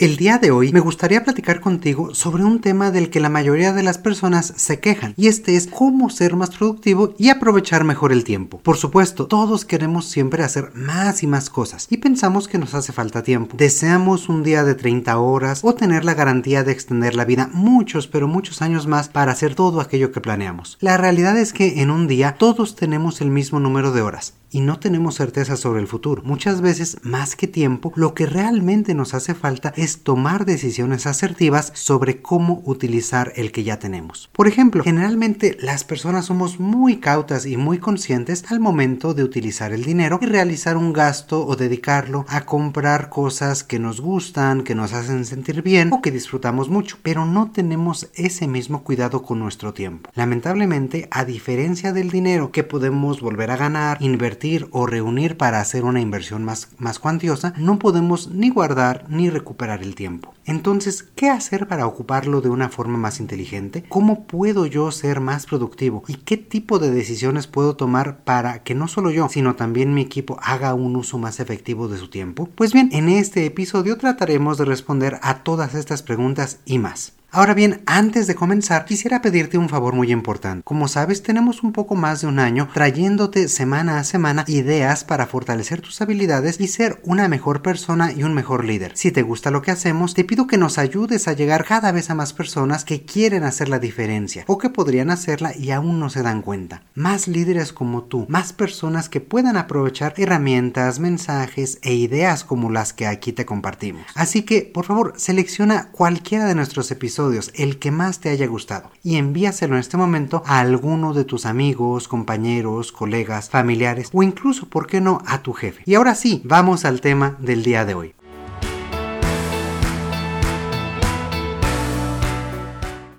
El día de hoy me gustaría platicar contigo sobre un tema del que la mayoría de las personas se quejan y este es cómo ser más productivo y aprovechar mejor el tiempo. Por supuesto, todos queremos siempre hacer más y más cosas y pensamos que nos hace falta tiempo. Deseamos un día de 30 horas o tener la garantía de extender la vida muchos pero muchos años más para hacer todo aquello que planeamos. La realidad es que en un día todos tenemos el mismo número de horas y no tenemos certeza sobre el futuro. Muchas veces, más que tiempo, lo que realmente nos hace falta es tomar decisiones asertivas sobre cómo utilizar el que ya tenemos. Por ejemplo, generalmente las personas somos muy cautas y muy conscientes al momento de utilizar el dinero y realizar un gasto o dedicarlo a comprar cosas que nos gustan, que nos hacen sentir bien o que disfrutamos mucho, pero no tenemos ese mismo cuidado con nuestro tiempo. Lamentablemente, a diferencia del dinero que podemos volver a ganar, invertir o reunir para hacer una inversión más, más cuantiosa, no podemos ni guardar ni recuperar el tiempo. Entonces, ¿qué hacer para ocuparlo de una forma más inteligente? ¿Cómo puedo yo ser más productivo? ¿Y qué tipo de decisiones puedo tomar para que no solo yo, sino también mi equipo haga un uso más efectivo de su tiempo? Pues bien, en este episodio trataremos de responder a todas estas preguntas y más. Ahora bien, antes de comenzar, quisiera pedirte un favor muy importante. Como sabes, tenemos un poco más de un año trayéndote semana a semana ideas para fortalecer tus habilidades y ser una mejor persona y un mejor líder. Si te gusta lo que hacemos, te pido que nos ayudes a llegar cada vez a más personas que quieren hacer la diferencia o que podrían hacerla y aún no se dan cuenta. Más líderes como tú, más personas que puedan aprovechar herramientas, mensajes e ideas como las que aquí te compartimos. Así que, por favor, selecciona cualquiera de nuestros episodios el que más te haya gustado, y envíaselo en este momento a alguno de tus amigos, compañeros, colegas, familiares incluso, ¿por qué no?, a tu jefe. Y ahora sí, vamos al tema del día de hoy.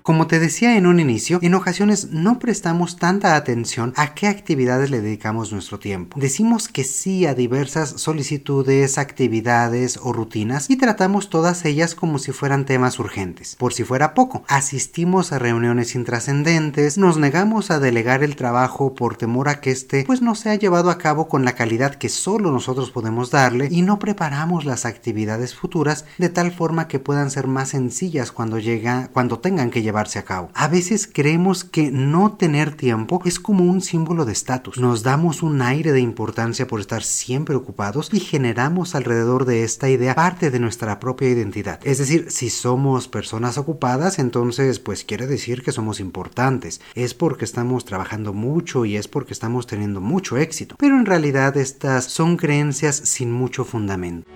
Como te decía en un inicio, en ocasiones no prestamos tanta atención a qué actividades le dedicamos nuestro tiempo. Decimos que sí a diversas solicitudes, actividades o rutinas y tratamos todas ellas como si fueran temas urgentes. Por si fuera poco, asistimos a reuniones intrascendentes, nos negamos a delegar el trabajo por temor a que este pues no sea llevado a cabo con la calidad que solo nosotros podemos darle y no preparamos las actividades futuras de tal forma que puedan ser más sencillas cuando llega cuando tengan que llevar a. A veces creemos que no tener tiempo es como un símbolo de estatus. Nos damos un aire de importancia por estar siempre ocupados y generamos alrededor de esta idea parte de nuestra propia identidad. Es decir, si somos personas ocupadas, entonces pues quiere decir que somos importantes. Es porque estamos trabajando mucho y es porque estamos teniendo mucho éxito. Pero en realidad estas son creencias sin mucho fundamento.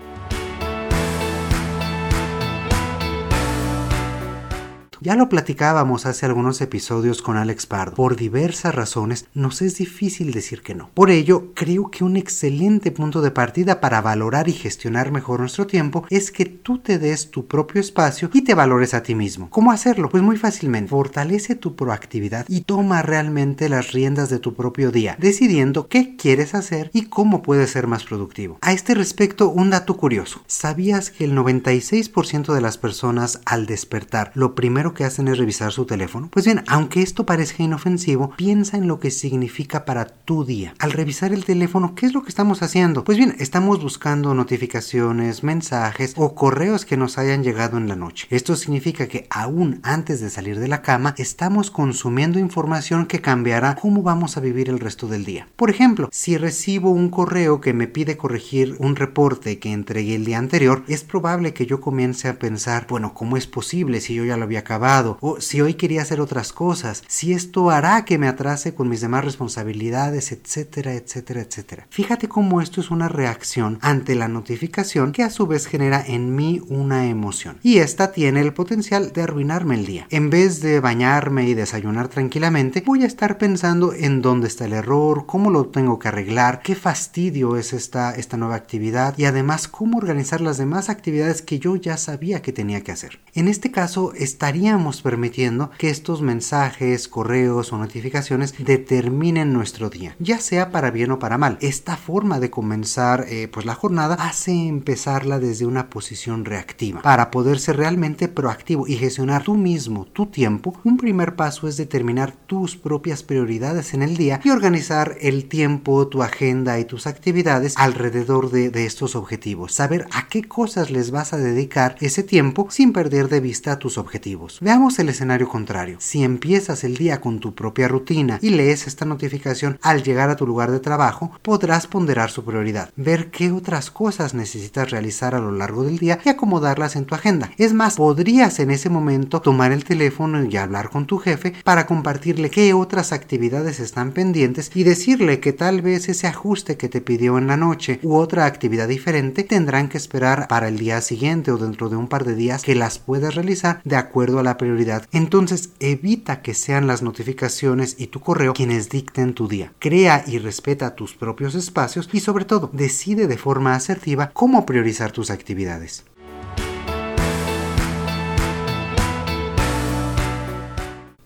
Ya lo platicábamos hace algunos episodios con Alex Pardo. Por diversas razones nos es difícil decir que no. Por ello, creo que un excelente punto de partida para valorar y gestionar mejor nuestro tiempo es que tú te des tu propio espacio y te valores a ti mismo. ¿Cómo hacerlo? Pues muy fácilmente. Fortalece tu proactividad y toma realmente las riendas de tu propio día, decidiendo qué quieres hacer y cómo puedes ser más productivo. A este respecto, un dato curioso. ¿Sabías que el 96% de las personas al despertar lo primero que hacen es revisar su teléfono? Pues bien, aunque esto parezca inofensivo, piensa en lo que significa para tu día. Al revisar el teléfono, ¿qué es lo que estamos haciendo? Pues bien, estamos buscando notificaciones, mensajes o correos que nos hayan llegado en la noche. Esto significa que aún antes de salir de la cama, estamos consumiendo información que cambiará cómo vamos a vivir el resto del día. Por ejemplo, si recibo un correo que me pide corregir un reporte que entregué el día anterior, es probable que yo comience a pensar, bueno, ¿cómo es posible si yo ya lo había acabado? O si hoy quería hacer otras cosas, si esto hará que me atrase con mis demás responsabilidades, etcétera, etcétera, etcétera. Fíjate cómo esto es una reacción ante la notificación que a su vez genera en mí una emoción. Y esta tiene el potencial de arruinarme el día. En vez de bañarme y desayunar tranquilamente, voy a estar pensando en dónde está el error, cómo lo tengo que arreglar, qué fastidio es esta, esta nueva actividad y además cómo organizar las demás actividades que yo ya sabía que tenía que hacer. En este caso estaría estaríamos permitiendo que estos mensajes, correos o notificaciones determinen nuestro día, ya sea para bien o para mal. Esta forma de comenzar eh, pues la jornada hace empezarla desde una posición reactiva. Para poder ser realmente proactivo y gestionar tú mismo tu tiempo, un primer paso es determinar tus propias prioridades en el día y organizar el tiempo, tu agenda y tus actividades alrededor de, de estos objetivos. Saber a qué cosas les vas a dedicar ese tiempo sin perder de vista tus objetivos. Veamos el escenario contrario. Si empiezas el día con tu propia rutina y lees esta notificación al llegar a tu lugar de trabajo, podrás ponderar su prioridad, ver qué otras cosas necesitas realizar a lo largo del día y acomodarlas en tu agenda. Es más, podrías en ese momento tomar el teléfono y hablar con tu jefe para compartirle qué otras actividades están pendientes y decirle que tal vez ese ajuste que te pidió en la noche u otra actividad diferente tendrán que esperar para el día siguiente o dentro de un par de días que las puedas realizar de acuerdo a la prioridad. Entonces evita que sean las notificaciones y tu correo quienes dicten tu día. Crea y respeta tus propios espacios y sobre todo decide de forma asertiva cómo priorizar tus actividades.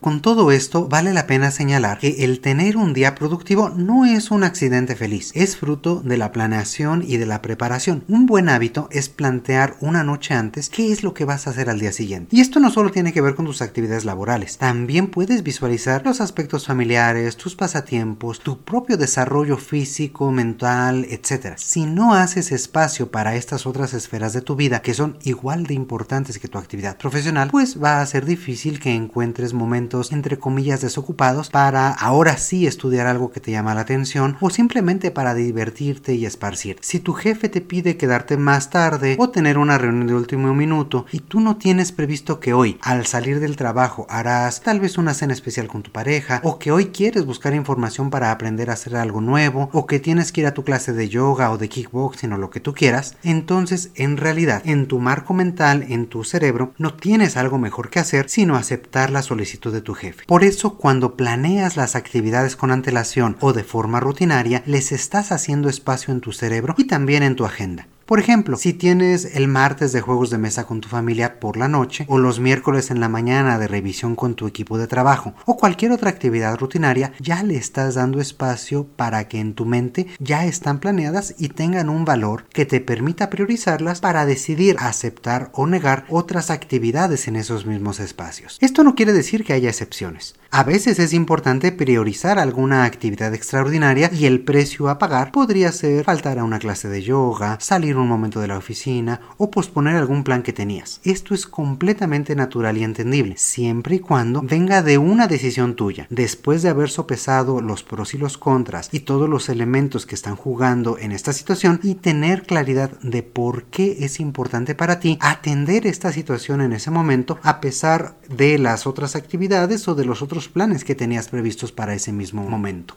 Con todo esto, vale la pena señalar que el tener un día productivo no es un accidente feliz, es fruto de la planeación y de la preparación. Un buen hábito es plantear una noche antes qué es lo que vas a hacer al día siguiente. Y esto no solo tiene que ver con tus actividades laborales, también puedes visualizar los aspectos familiares, tus pasatiempos, tu propio desarrollo físico, mental, etc. Si no haces espacio para estas otras esferas de tu vida que son igual de importantes que tu actividad profesional, pues va a ser difícil que encuentres momentos entre comillas desocupados para ahora sí estudiar algo que te llama la atención o simplemente para divertirte y esparcir. Si tu jefe te pide quedarte más tarde o tener una reunión de último minuto y tú no tienes previsto que hoy al salir del trabajo harás tal vez una cena especial con tu pareja o que hoy quieres buscar información para aprender a hacer algo nuevo o que tienes que ir a tu clase de yoga o de kickboxing o lo que tú quieras, entonces en realidad en tu marco mental, en tu cerebro, no tienes algo mejor que hacer sino aceptar la solicitud de tu jefe. Por eso cuando planeas las actividades con antelación o de forma rutinaria, les estás haciendo espacio en tu cerebro y también en tu agenda. Por ejemplo, si tienes el martes de juegos de mesa con tu familia por la noche, o los miércoles en la mañana de revisión con tu equipo de trabajo, o cualquier otra actividad rutinaria, ya le estás dando espacio para que en tu mente ya están planeadas y tengan un valor que te permita priorizarlas para decidir aceptar o negar otras actividades en esos mismos espacios. Esto no quiere decir que haya excepciones. A veces es importante priorizar alguna actividad extraordinaria y el precio a pagar podría ser faltar a una clase de yoga, salir un momento de la oficina o posponer algún plan que tenías. Esto es completamente natural y entendible, siempre y cuando venga de una decisión tuya. Después de haber sopesado los pros y los contras y todos los elementos que están jugando en esta situación y tener claridad de por qué es importante para ti atender esta situación en ese momento a pesar de las otras actividades o de los planes que tenías previstos para ese mismo momento.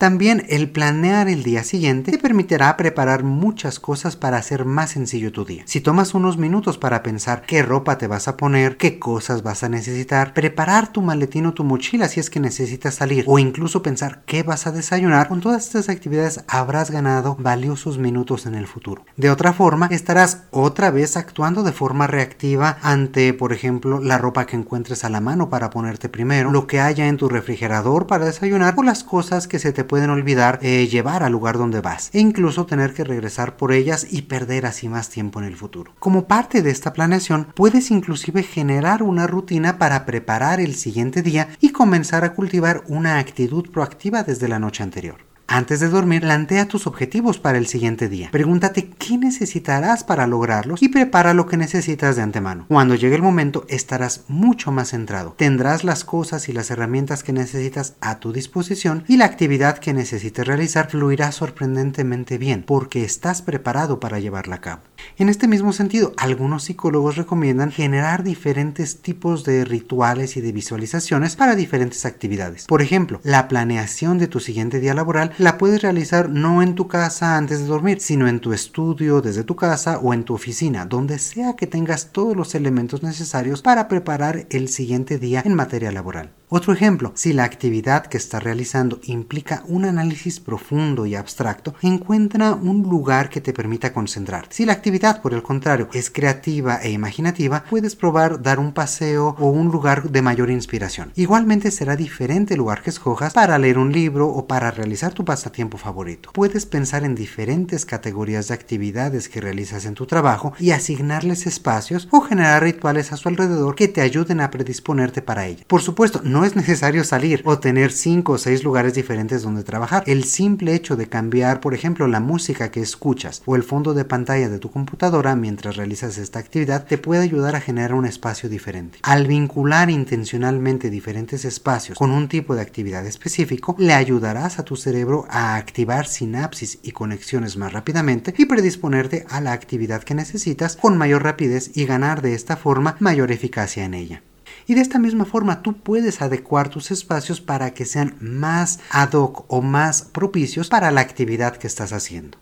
También el planear el día siguiente te permitirá preparar muchas cosas para hacer más sencillo tu día. Si tomas unos minutos para pensar qué ropa te vas a poner, qué cosas vas a necesitar, preparar tu maletín o tu mochila si es que necesitas salir o incluso pensar qué vas a desayunar, con todas estas actividades habrás ganado valiosos minutos en el futuro. De otra forma, estarás otra vez actuando de forma reactiva ante, por ejemplo, la ropa que encuentres a la mano para ponerte primero, lo que haya en tu refrigerador para desayunar o las cosas que se te pueden olvidar eh, llevar al lugar donde vas e incluso tener que regresar por ellas y perder así más tiempo en el futuro. Como parte de esta planeación, puedes inclusive generar una rutina para preparar el siguiente día y comenzar a cultivar una actitud proactiva desde la noche anterior. Antes de dormir, plantea tus objetivos para el siguiente día. Pregúntate qué necesitarás para lograrlos y prepara lo que necesitas de antemano. Cuando llegue el momento, estarás mucho más centrado. Tendrás las cosas y las herramientas que necesitas a tu disposición y la actividad que necesites realizar fluirá sorprendentemente bien porque estás preparado para llevarla a cabo. En este mismo sentido, algunos psicólogos recomiendan generar diferentes tipos de rituales y de visualizaciones para diferentes actividades. Por ejemplo, la planeación de tu siguiente día laboral la puedes realizar no en tu casa antes de dormir, sino en tu estudio, desde tu casa o en tu oficina, donde sea que tengas todos los elementos necesarios para preparar el siguiente día en materia laboral. Otro ejemplo, si la actividad que está realizando implica un análisis profundo y abstracto, encuentra un lugar que te permita concentrarte. Si la actividad, por el contrario, es creativa e imaginativa, puedes probar dar un paseo o un lugar de mayor inspiración. Igualmente será diferente el lugar que escojas para leer un libro o para realizar tu pasatiempo favorito. Puedes pensar en diferentes categorías de actividades que realizas en tu trabajo y asignarles espacios o generar rituales a su alrededor que te ayuden a predisponerte para ello. Por supuesto, no es necesario salir o tener 5 o 6 lugares diferentes donde trabajar. El simple hecho de cambiar, por ejemplo, la música que escuchas o el fondo de pantalla de tu computadora mientras realizas esta actividad te puede ayudar a generar un espacio diferente. Al vincular intencionalmente diferentes espacios con un tipo de actividad específico, le ayudarás a tu cerebro a activar sinapsis y conexiones más rápidamente y predisponerte a la actividad que necesitas con mayor rapidez y ganar de esta forma mayor eficacia en ella. Y de esta misma forma tú puedes adecuar tus espacios para que sean más ad hoc o más propicios para la actividad que estás haciendo.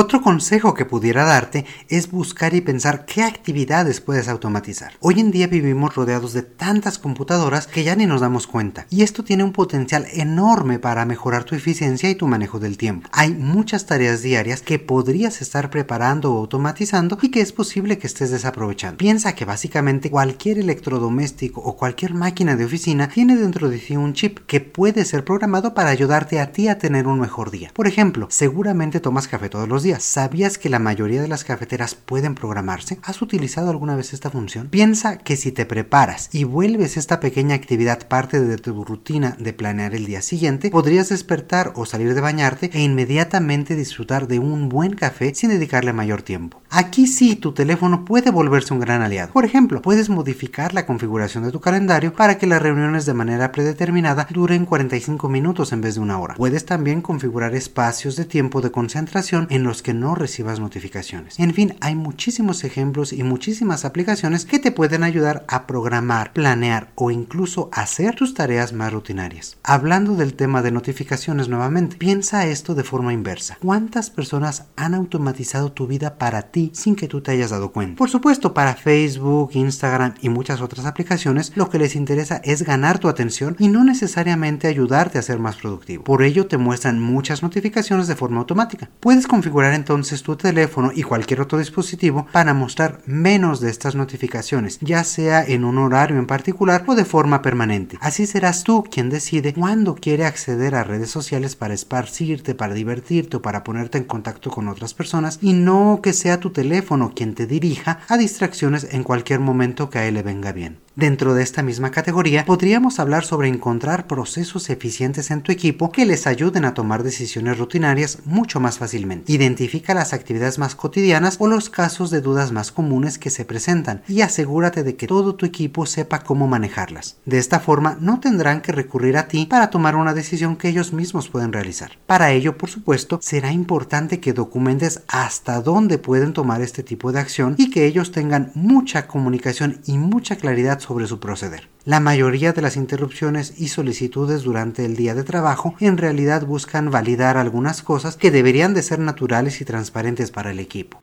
Otro consejo que pudiera darte es buscar y pensar qué actividades puedes automatizar. Hoy en día vivimos rodeados de tantas computadoras que ya ni nos damos cuenta y esto tiene un potencial enorme para mejorar tu eficiencia y tu manejo del tiempo. Hay muchas tareas diarias que podrías estar preparando o automatizando y que es posible que estés desaprovechando. Piensa que básicamente cualquier electrodoméstico o cualquier máquina de oficina tiene dentro de sí un chip que puede ser programado para ayudarte a ti a tener un mejor día. Por ejemplo, seguramente tomas café todos los días ¿Sabías que la mayoría de las cafeteras pueden programarse? ¿Has utilizado alguna vez esta función? Piensa que si te preparas y vuelves esta pequeña actividad parte de tu rutina de planear el día siguiente, podrías despertar o salir de bañarte e inmediatamente disfrutar de un buen café sin dedicarle mayor tiempo. Aquí sí, tu teléfono puede volverse un gran aliado. Por ejemplo, puedes modificar la configuración de tu calendario para que las reuniones de manera predeterminada duren 45 minutos en vez de una hora. Puedes también configurar espacios de tiempo de concentración en los que no recibas notificaciones. En fin, hay muchísimos ejemplos y muchísimas aplicaciones que te pueden ayudar a programar, planear o incluso hacer tus tareas más rutinarias. Hablando del tema de notificaciones nuevamente, piensa esto de forma inversa. ¿Cuántas personas han automatizado tu vida para ti sin que tú te hayas dado cuenta? Por supuesto, para Facebook, Instagram y muchas otras aplicaciones, lo que les interesa es ganar tu atención y no necesariamente ayudarte a ser más productivo. Por ello te muestran muchas notificaciones de forma automática. Puedes configurar entonces tu teléfono y cualquier otro dispositivo para mostrar menos de estas notificaciones, ya sea en un horario en particular o de forma permanente. Así serás tú quien decide cuándo quiere acceder a redes sociales para esparcirte, para divertirte o para ponerte en contacto con otras personas y no que sea tu teléfono quien te dirija a distracciones en cualquier momento que a él le venga bien. Dentro de esta misma categoría, podríamos hablar sobre encontrar procesos eficientes en tu equipo que les ayuden a tomar decisiones rutinarias mucho más fácilmente. Identifica las actividades más cotidianas o los casos de dudas más comunes que se presentan y asegúrate de que todo tu equipo sepa cómo manejarlas. De esta forma, no tendrán que recurrir a ti para tomar una decisión que ellos mismos pueden realizar. Para ello, por supuesto, será importante que documentes hasta dónde pueden tomar este tipo de acción y que ellos tengan mucha comunicación y mucha claridad sobre su proceder. La mayoría de las interrupciones y solicitudes durante el día de trabajo en realidad buscan validar algunas cosas que deberían de ser naturales y transparentes para el equipo.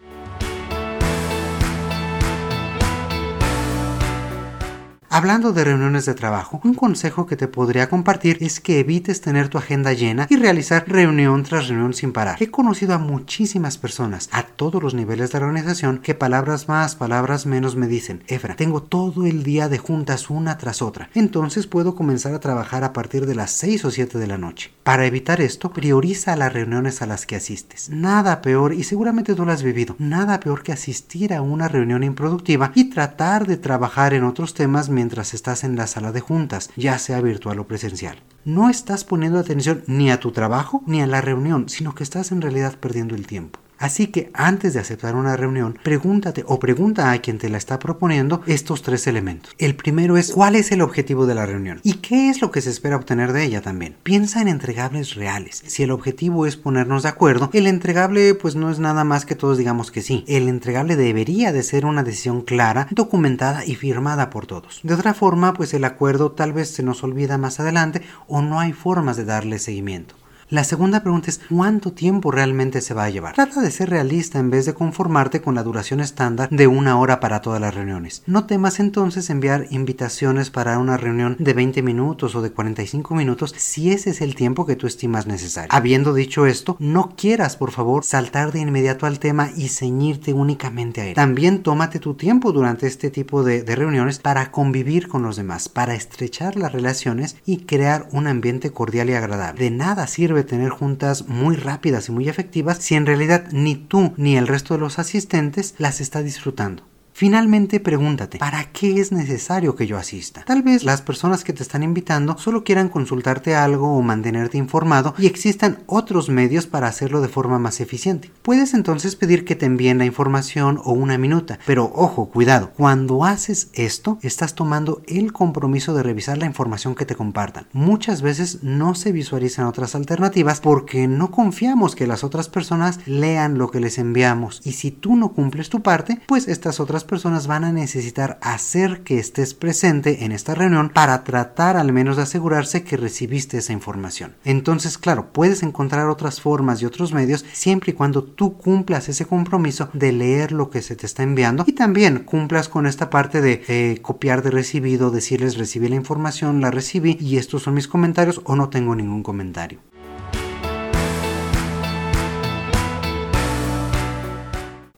Hablando de reuniones de trabajo, un consejo que te podría compartir es que evites tener tu agenda llena y realizar reunión tras reunión sin parar. He conocido a muchísimas personas a todos los niveles de la organización que palabras más, palabras menos me dicen, Efra, tengo todo el día de juntas una tras otra, entonces puedo comenzar a trabajar a partir de las 6 o 7 de la noche. Para evitar esto, prioriza las reuniones a las que asistes. Nada peor, y seguramente tú lo has vivido, nada peor que asistir a una reunión improductiva y tratar de trabajar en otros temas mientras mientras estás en la sala de juntas, ya sea virtual o presencial. No estás poniendo atención ni a tu trabajo ni a la reunión, sino que estás en realidad perdiendo el tiempo. Así que antes de aceptar una reunión, pregúntate o pregunta a quien te la está proponiendo estos tres elementos. El primero es cuál es el objetivo de la reunión y qué es lo que se espera obtener de ella también. Piensa en entregables reales. Si el objetivo es ponernos de acuerdo, el entregable pues no es nada más que todos digamos que sí. El entregable debería de ser una decisión clara, documentada y firmada por todos. De otra forma, pues el acuerdo tal vez se nos olvida más adelante o no hay formas de darle seguimiento. La segunda pregunta es ¿cuánto tiempo realmente se va a llevar? Trata de ser realista en vez de conformarte con la duración estándar de una hora para todas las reuniones. No temas entonces enviar invitaciones para una reunión de 20 minutos o de 45 minutos si ese es el tiempo que tú estimas necesario. Habiendo dicho esto, no quieras por favor saltar de inmediato al tema y ceñirte únicamente a él. También tómate tu tiempo durante este tipo de, reuniones para convivir con los demás, para estrechar las relaciones y crear un ambiente cordial y agradable. De nada sirve tener juntas muy rápidas y muy efectivas si en realidad ni tú ni el resto de los asistentes las está disfrutando. Finalmente pregúntate, ¿para qué es necesario que yo asista? Tal vez las personas que te están invitando solo quieran consultarte algo o mantenerte informado y existan otros medios para hacerlo de forma más eficiente. Puedes entonces pedir que te envíen la información o una minuta, pero ojo, cuidado, cuando haces esto estás tomando el compromiso de revisar la información que te compartan. Muchas veces no se visualizan otras alternativas porque no confiamos que las otras personas lean lo que les enviamos y si tú no cumples tu parte, pues estas otras personas van a necesitar hacer que estés presente en esta reunión para tratar al menos de asegurarse que recibiste esa información. Entonces, claro, puedes encontrar otras formas y otros medios siempre y cuando tú cumplas ese compromiso de leer lo que se te está enviando y también cumplas con esta parte de eh, copiar de recibido, decirles recibí la información, la recibí y estos son mis comentarios o no tengo ningún comentario.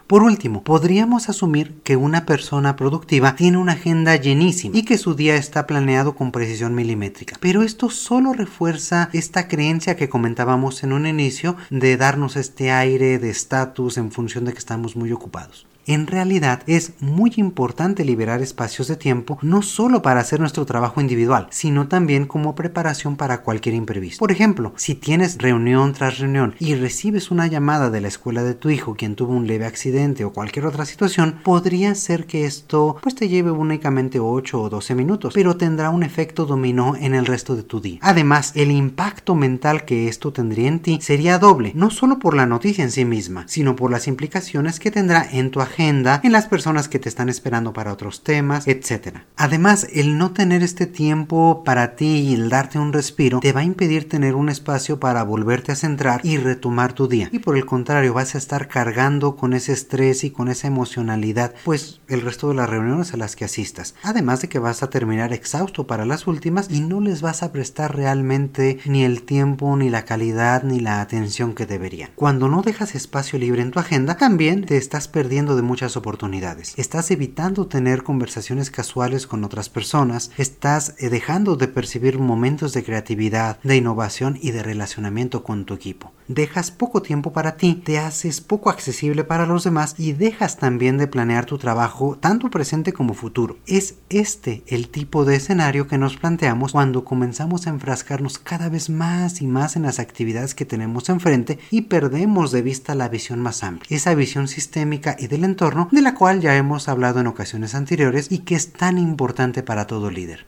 Por último, podríamos asumir que una persona productiva tiene una agenda llenísima y que su día está planeado con precisión milimétrica. Pero esto solo refuerza esta creencia que comentábamos en un inicio de darnos este aire de estatus en función de que estamos muy ocupados. En realidad es muy importante liberar espacios de tiempo no solo para hacer nuestro trabajo individual, sino también como preparación para cualquier imprevisto. Por ejemplo, si tienes reunión tras reunión y recibes una llamada de la escuela de tu hijo quien tuvo un leve accidente o cualquier otra situación, podría ser que esto pues te lleve únicamente 8 o 12 minutos, pero tendrá un efecto dominó en el resto de tu día. Además, el impacto mental que esto tendría en ti sería doble, no solo por la noticia en sí misma, sino por las implicaciones que tendrá en tu agenda en las personas que te están esperando para otros temas, etc. Además, el no tener este tiempo para ti y el darte un respiro te va a impedir tener un espacio para volverte a centrar y retomar tu día. Y por el contrario, vas a estar cargando con ese estrés y con esa emocionalidad, pues el resto de las reuniones a las que asistas. Además de que vas a terminar exhausto para las últimas y no les vas a prestar realmente ni el tiempo, ni la calidad, ni la atención que deberían. Cuando no dejas espacio libre en tu agenda, también te estás perdiendo de muchas oportunidades. Estás evitando tener conversaciones casuales con otras personas, estás eh, dejando de percibir momentos de creatividad, de innovación y de relacionamiento con tu equipo. Dejas poco tiempo para ti, te haces poco accesible para los demás y dejas también de planear tu trabajo tanto presente como futuro. Es este el tipo de escenario que nos planteamos cuando comenzamos a enfrascarnos cada vez más y más en las actividades que tenemos enfrente y perdemos de vista la visión más amplia, esa visión sistémica y del de la cual ya hemos hablado en ocasiones anteriores y que es tan importante para todo líder.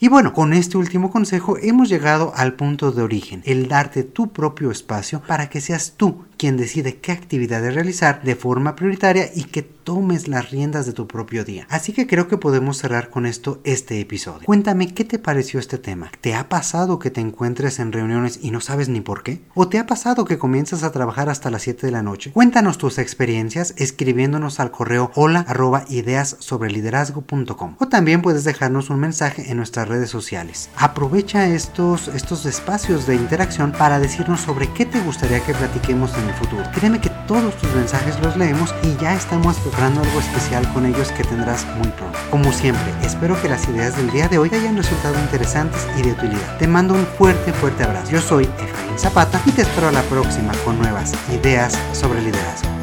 Y bueno, con este último consejo hemos llegado al punto de origen, el darte tu propio espacio para que seas tú quien decide qué actividades realizar de forma prioritaria y que tomes las riendas de tu propio día. Así que creo que podemos cerrar con esto este episodio. Cuéntame qué te pareció este tema. ¿Te ha pasado que te encuentres en reuniones y no sabes ni por qué? ¿O te ha pasado que comienzas a trabajar hasta las 7 de la noche? Cuéntanos tus experiencias escribiéndonos al correo hola arroba ideas sobre liderazgo.com o también puedes dejarnos un mensaje en nuestras redes sociales. Aprovecha estos, estos espacios de interacción para decirnos sobre qué te gustaría que platiquemos en futuro. Créeme que todos tus mensajes los leemos y ya estamos preparando algo especial con ellos que tendrás muy pronto. Como siempre, espero que las ideas del día de hoy hayan resultado interesantes y de utilidad. Te mando un fuerte, fuerte abrazo. Yo soy Efraín Zapata y te espero a la próxima con nuevas ideas sobre liderazgo.